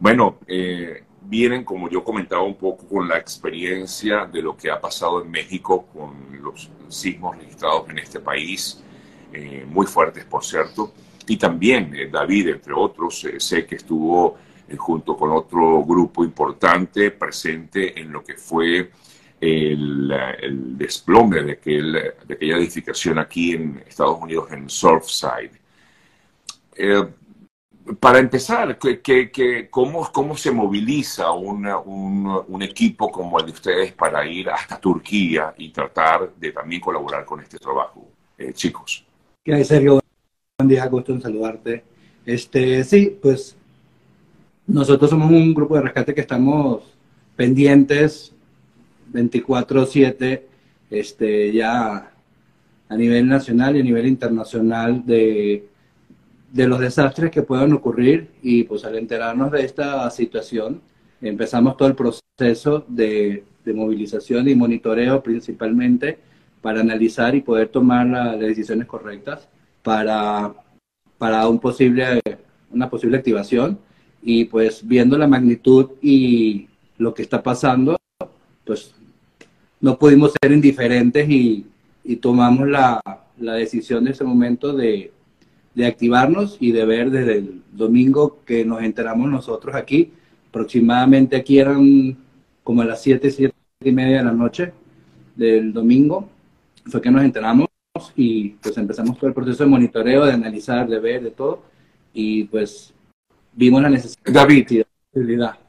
Bueno, eh, vienen, como yo comentaba un poco, con la experiencia de lo que ha pasado en México con los sismos registrados en este país, eh, muy fuertes, por cierto. Y también eh, David, entre otros, sé que estuvo junto con otro grupo importante presente en lo que fue el, desplome de, aquel, de, aquella edificación aquí en Estados Unidos, en Surfside. Para empezar, ¿qué, cómo, ¿cómo se moviliza un, un, equipo como el de ustedes para ir hasta Turquía y tratar de también colaborar con este trabajo, eh, chicos? ¿Qué hay, Sergio? Buen día, gusto en saludarte. Este, sí, pues nosotros somos un grupo de rescate que estamos pendientes 24/7 este, ya a nivel nacional y a nivel internacional de, de los desastres que puedan ocurrir y pues al enterarnos de esta situación empezamos todo el proceso de, de movilización y monitoreo principalmente para analizar y poder tomar las decisiones correctas para, para un posible, una posible activación. Y pues viendo la magnitud y lo que está pasando, pues no pudimos ser indiferentes y, tomamos la, decisión de ese momento de, activarnos y de ver desde el domingo que nos enteramos nosotros aquí, aproximadamente aquí eran como a las 7, 7 y media de la noche del domingo, fue que nos enteramos y pues empezamos todo el proceso de monitoreo, de analizar, de ver, de todo, y pues vimos la necesidad. David,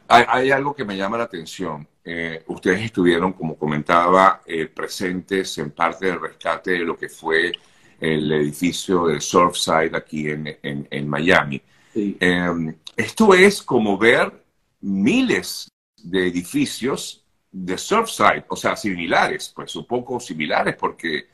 hay, hay algo que me llama la atención. Eh, ustedes estuvieron, como comentaba, eh, presentes en parte del rescate de lo que fue el edificio de Surfside aquí en, Miami. Em, esto es como ver miles de edificios de Surfside, o sea, similares, pues un poco similares, porque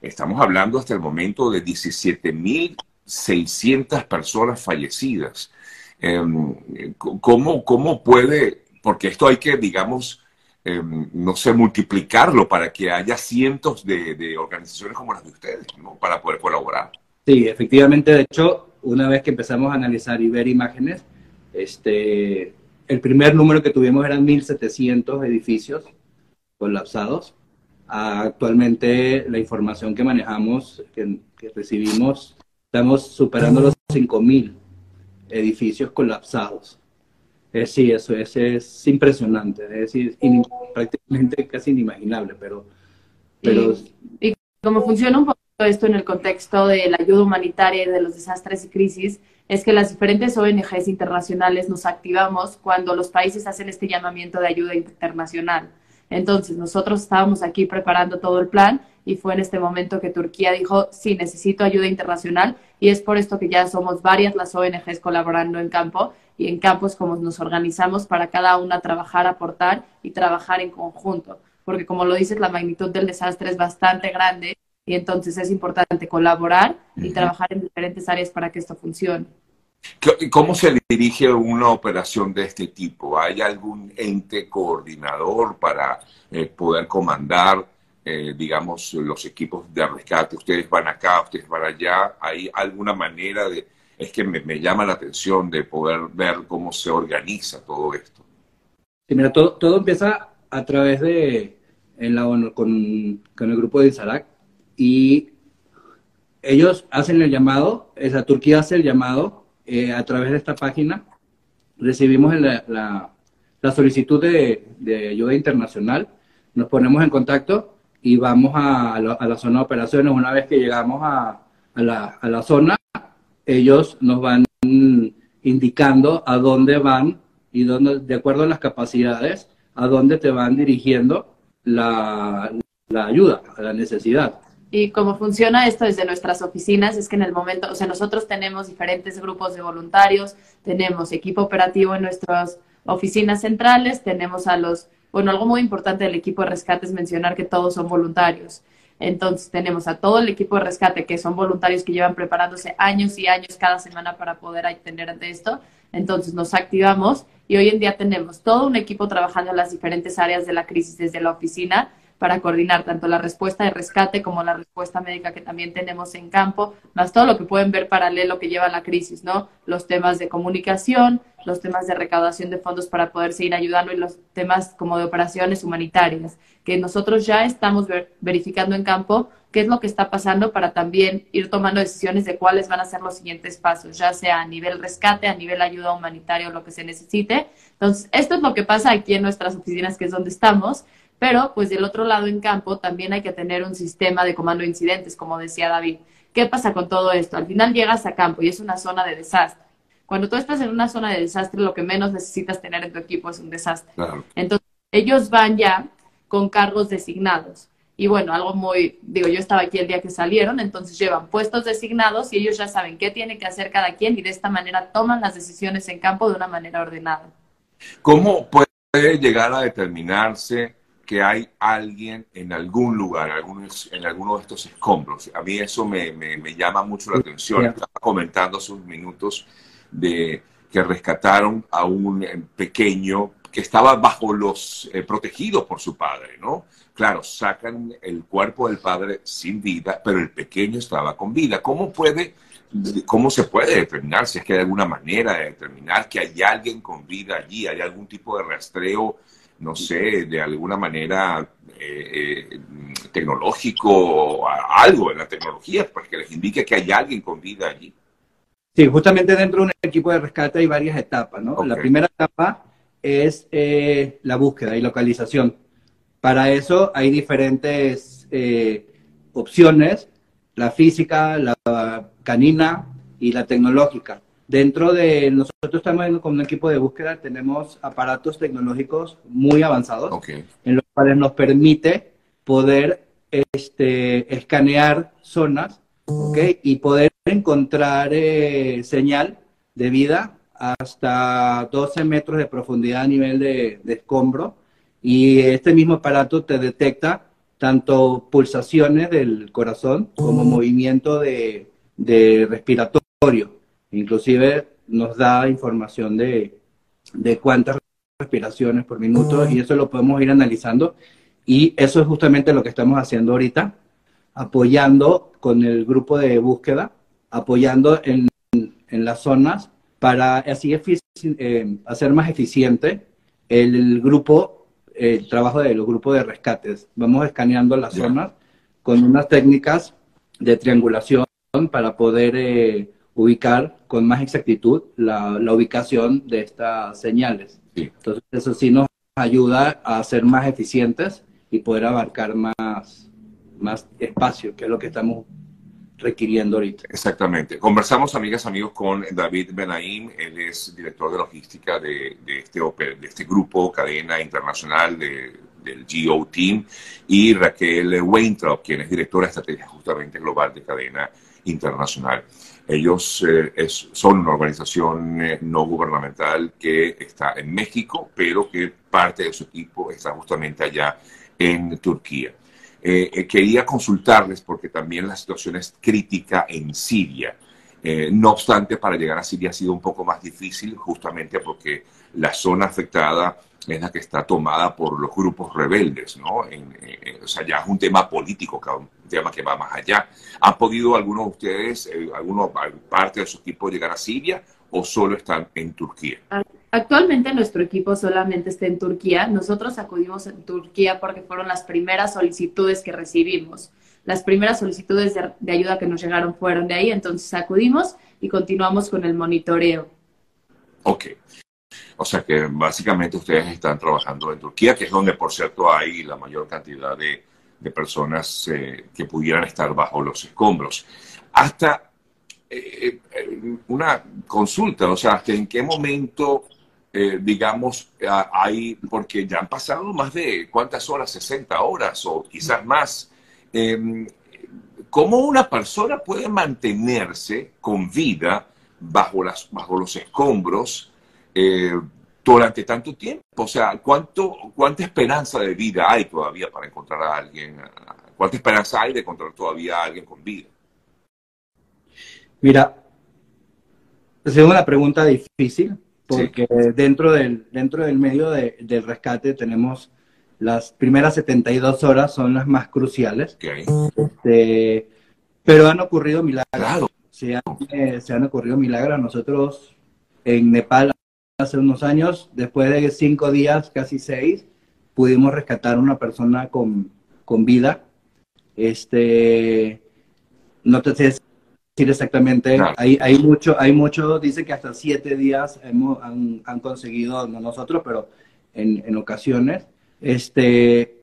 estamos hablando hasta el momento de 17.600 personas fallecidas. Em, ¿cómo, ¿Cómo puede porque esto hay que, digamos, em, no sé, multiplicarlo para que haya cientos de, organizaciones como las de ustedes. Para poder colaborar. Sí, efectivamente, de hecho, una vez que empezamos a analizar y ver imágenes, este, el primer número que tuvimos eran 1.700 edificios colapsados. Actualmente la información que manejamos, que recibimos, estamos superando los 5.000 edificios colapsados. Eh, sí, eso es, es impresionante, es decir, prácticamente casi inimaginable, pero... pero... Y, cómo funciona un poco esto en el contexto de la ayuda humanitaria y de los desastres y crisis, es que las diferentes ONGs internacionales nos activamos cuando los países hacen este llamamiento de ayuda internacional. Entonces, nosotros estábamos aquí preparando todo el plan y fue en este momento que Turquía dijo, sí, necesito ayuda internacional y es por esto que ya somos varias las ONGs colaborando en campo y en campos como nos organizamos para cada una trabajar, aportar y trabajar en conjunto. Porque como lo dices, la magnitud del desastre es bastante grande y entonces es importante colaborar y trabajar en diferentes áreas para que esto funcione. ¿Cómo se dirige una operación de este tipo? ¿Hay algún ente coordinador para eh, poder comandar, eh, digamos, los equipos de rescate? Ustedes van acá, ustedes van allá. ¿Hay alguna manera de, es que me, llama la atención de poder ver cómo se organiza todo esto. Sí, mira, todo, todo empieza a través de en la con, con, el grupo de Isarac y ellos hacen el llamado, esa Turquía hace el llamado eh, a través de esta página. Recibimos la, la, la solicitud de, de, ayuda internacional, nos ponemos en contacto y vamos a, a, la, zona de operaciones. Una vez que llegamos a, la, a la zona, ellos nos van indicando a dónde van y dónde, de acuerdo a las capacidades, a dónde te van dirigiendo la, la ayuda, la necesidad. Y cómo funciona esto desde nuestras oficinas es que en el momento, o sea, nosotros tenemos diferentes grupos de voluntarios, tenemos equipo operativo en nuestras oficinas centrales, tenemos a los, bueno, algo muy importante del equipo de rescate es mencionar que todos son voluntarios. Entonces tenemos a todo el equipo de rescate que son voluntarios que llevan preparándose años y años cada semana para poder atender ante esto. Entonces nos activamos y hoy en día tenemos todo un equipo trabajando en las diferentes áreas de la crisis desde la oficina para coordinar tanto la respuesta de rescate como la respuesta médica que también tenemos en campo, más todo lo que pueden ver paralelo que lleva la crisis, ¿no? Los temas de comunicación, los temas de recaudación de fondos para poder seguir ayudando y los temas como de operaciones humanitarias, que nosotros ya estamos verificando en campo qué es lo que está pasando para también ir tomando decisiones de cuáles van a ser los siguientes pasos, ya sea a nivel rescate, a nivel ayuda humanitaria o lo que se necesite. Entonces, esto es lo que pasa aquí en nuestras oficinas, que es donde estamos. Pero, pues del otro lado en campo, también hay que tener un sistema de comando de incidentes, como decía David. ¿Qué pasa con todo esto? Al final llegas a campo y es una zona de desastre. Cuando tú estás en una zona de desastre, lo que menos necesitas tener en tu equipo es un desastre. Entonces, ellos van ya con cargos designados. Y bueno, algo muy, digo, yo estaba aquí el día que salieron, entonces llevan puestos designados y ellos ya saben qué tiene que hacer cada quien y de esta manera toman las decisiones en campo de una manera ordenada. ¿Cómo puede llegar a determinarse que hay alguien en algún lugar, en alguno de estos escombros. A mí eso me, llama mucho la atención. Estaba comentando hace unos minutos de que rescataron a un eh, pequeño que estaba bajo los eh, protegidos por su padre, ¿no? Claro, sacan el cuerpo del padre sin vida, pero el pequeño estaba con vida. ¿Cómo puede, cómo se puede determinar si es que hay alguna manera de determinar que hay alguien con vida allí? ¿Hay algún tipo de rastreo no sé, de alguna manera eh, eh, tecnológico algo en la tecnología, pues que les indique que hay alguien con vida allí. Sí, justamente dentro de un equipo de rescate hay varias etapas, ¿no? La primera etapa es eh, la búsqueda y localización. Para eso hay diferentes opciones, la física, la canina y la tecnológica. Dentro de nosotros estamos con un equipo de búsqueda, tenemos aparatos tecnológicos muy avanzados, en los cuales nos permite poder este, escanear zonas y poder encontrar eh, señal de vida hasta 12 metros de profundidad a nivel de, escombro. Y este mismo aparato te detecta tanto pulsaciones del corazón como movimiento de respiratorio. Inclusive nos da información de, cuántas respiraciones por minuto y eso lo podemos ir analizando. Y eso es justamente lo que estamos haciendo ahorita, apoyando con el grupo de búsqueda, apoyando en, las zonas para así eh, hacer más eficiente el grupo, el trabajo del grupo de rescates. Vamos escaneando las zonas con unas técnicas de triangulación para poder eh, ubicar con más exactitud la, ubicación de estas señales. Entonces, eso sí nos ayuda a ser más eficientes y poder abarcar más, más espacio, que es lo que estamos requiriendo ahorita. Exactamente. Conversamos, amigas, amigos, con David Benaim. Él es director de logística de, este, este grupo, cadena internacional de, del GO Team, y Raquel Weintraub, quien es directora de estrategia justamente global de cadena internacional. Ellos eh, son una organización eh, no gubernamental que está en México, pero que parte de su equipo está justamente allá en Turquía. Eh, quería consultarles porque también la situación es crítica en Siria. no obstante, para llegar a Siria ha sido un poco más difícil justamente porque la zona afectada es la que está tomada por los grupos rebeldes, ¿no? o sea, ya es un tema político, un tema que va más allá. ¿Han podido algunos de ustedes, eh, algunos, parte de su equipo llegar a Siria o solo están en Turquía? Actualmente nuestro equipo solamente está en Turquía. Nosotros acudimos en Turquía porque fueron las primeras solicitudes que recibimos. Las primeras solicitudes de, de ayuda que nos llegaron fueron de ahí, entonces acudimos y continuamos con el monitoreo. Ok. O sea que básicamente ustedes están trabajando en Turquía, que es donde, por cierto, hay la mayor cantidad de, personas eh, que pudieran estar bajo los escombros. Hasta eh, eh, una consulta, o sea, hasta en qué momento, digamos, hay, porque ya han pasado más de cuántas horas, 60 horas o quizás más. Em, ¿Cómo una persona puede mantenerse con vida bajo, las, bajo los escombros? Eh, durante tanto tiempo. O sea, ¿cuánto, ¿cuánta esperanza de vida hay todavía para encontrar a alguien? ¿Cuánta esperanza hay de encontrar todavía a alguien con vida? Mira, es una pregunta difícil porque dentro, del, dentro del medio del rescate tenemos las primeras 72 horas son las más cruciales. Este, pero han ocurrido milagros. Se, han, eh, se han ocurrido milagros. Nosotros en Nepal hace unos años, después de cinco días, casi seis, pudimos rescatar a una persona con, con vida. Este, no te sé decir exactamente, hay, hay mucho, hay mucho, dice que hasta siete días hemos, han, han conseguido, no nosotros, pero en, en ocasiones. Este,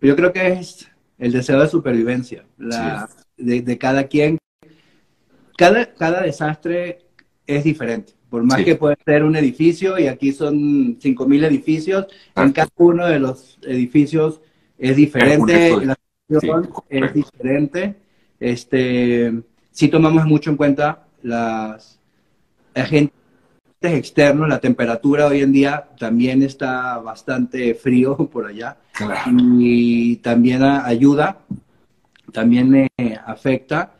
yo creo que es el deseo de supervivencia la, de, de, cada quien. Cada, cada desastre es diferente. Por más que pueda ser un edificio, y aquí son 5.000 edificios, en cada uno de los edificios es diferente, la situación es diferente. Este, sí tomamos mucho en cuenta las agentes externos, la temperatura hoy en día también está bastante frío por allá y también ayuda, también me afecta,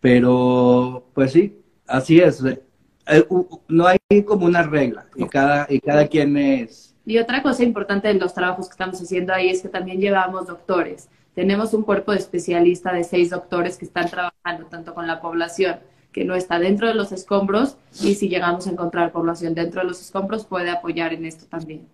pero pues sí, así es. Eh, no hay como una regla y cada, y cada quien es... Y otra cosa importante de los trabajos que estamos haciendo ahí es que también llevamos doctores. Tenemos un cuerpo de especialistas de seis doctores que están trabajando tanto con la población que no está dentro de los escombros y si llegamos a encontrar población dentro de los escombros puede apoyar en esto también.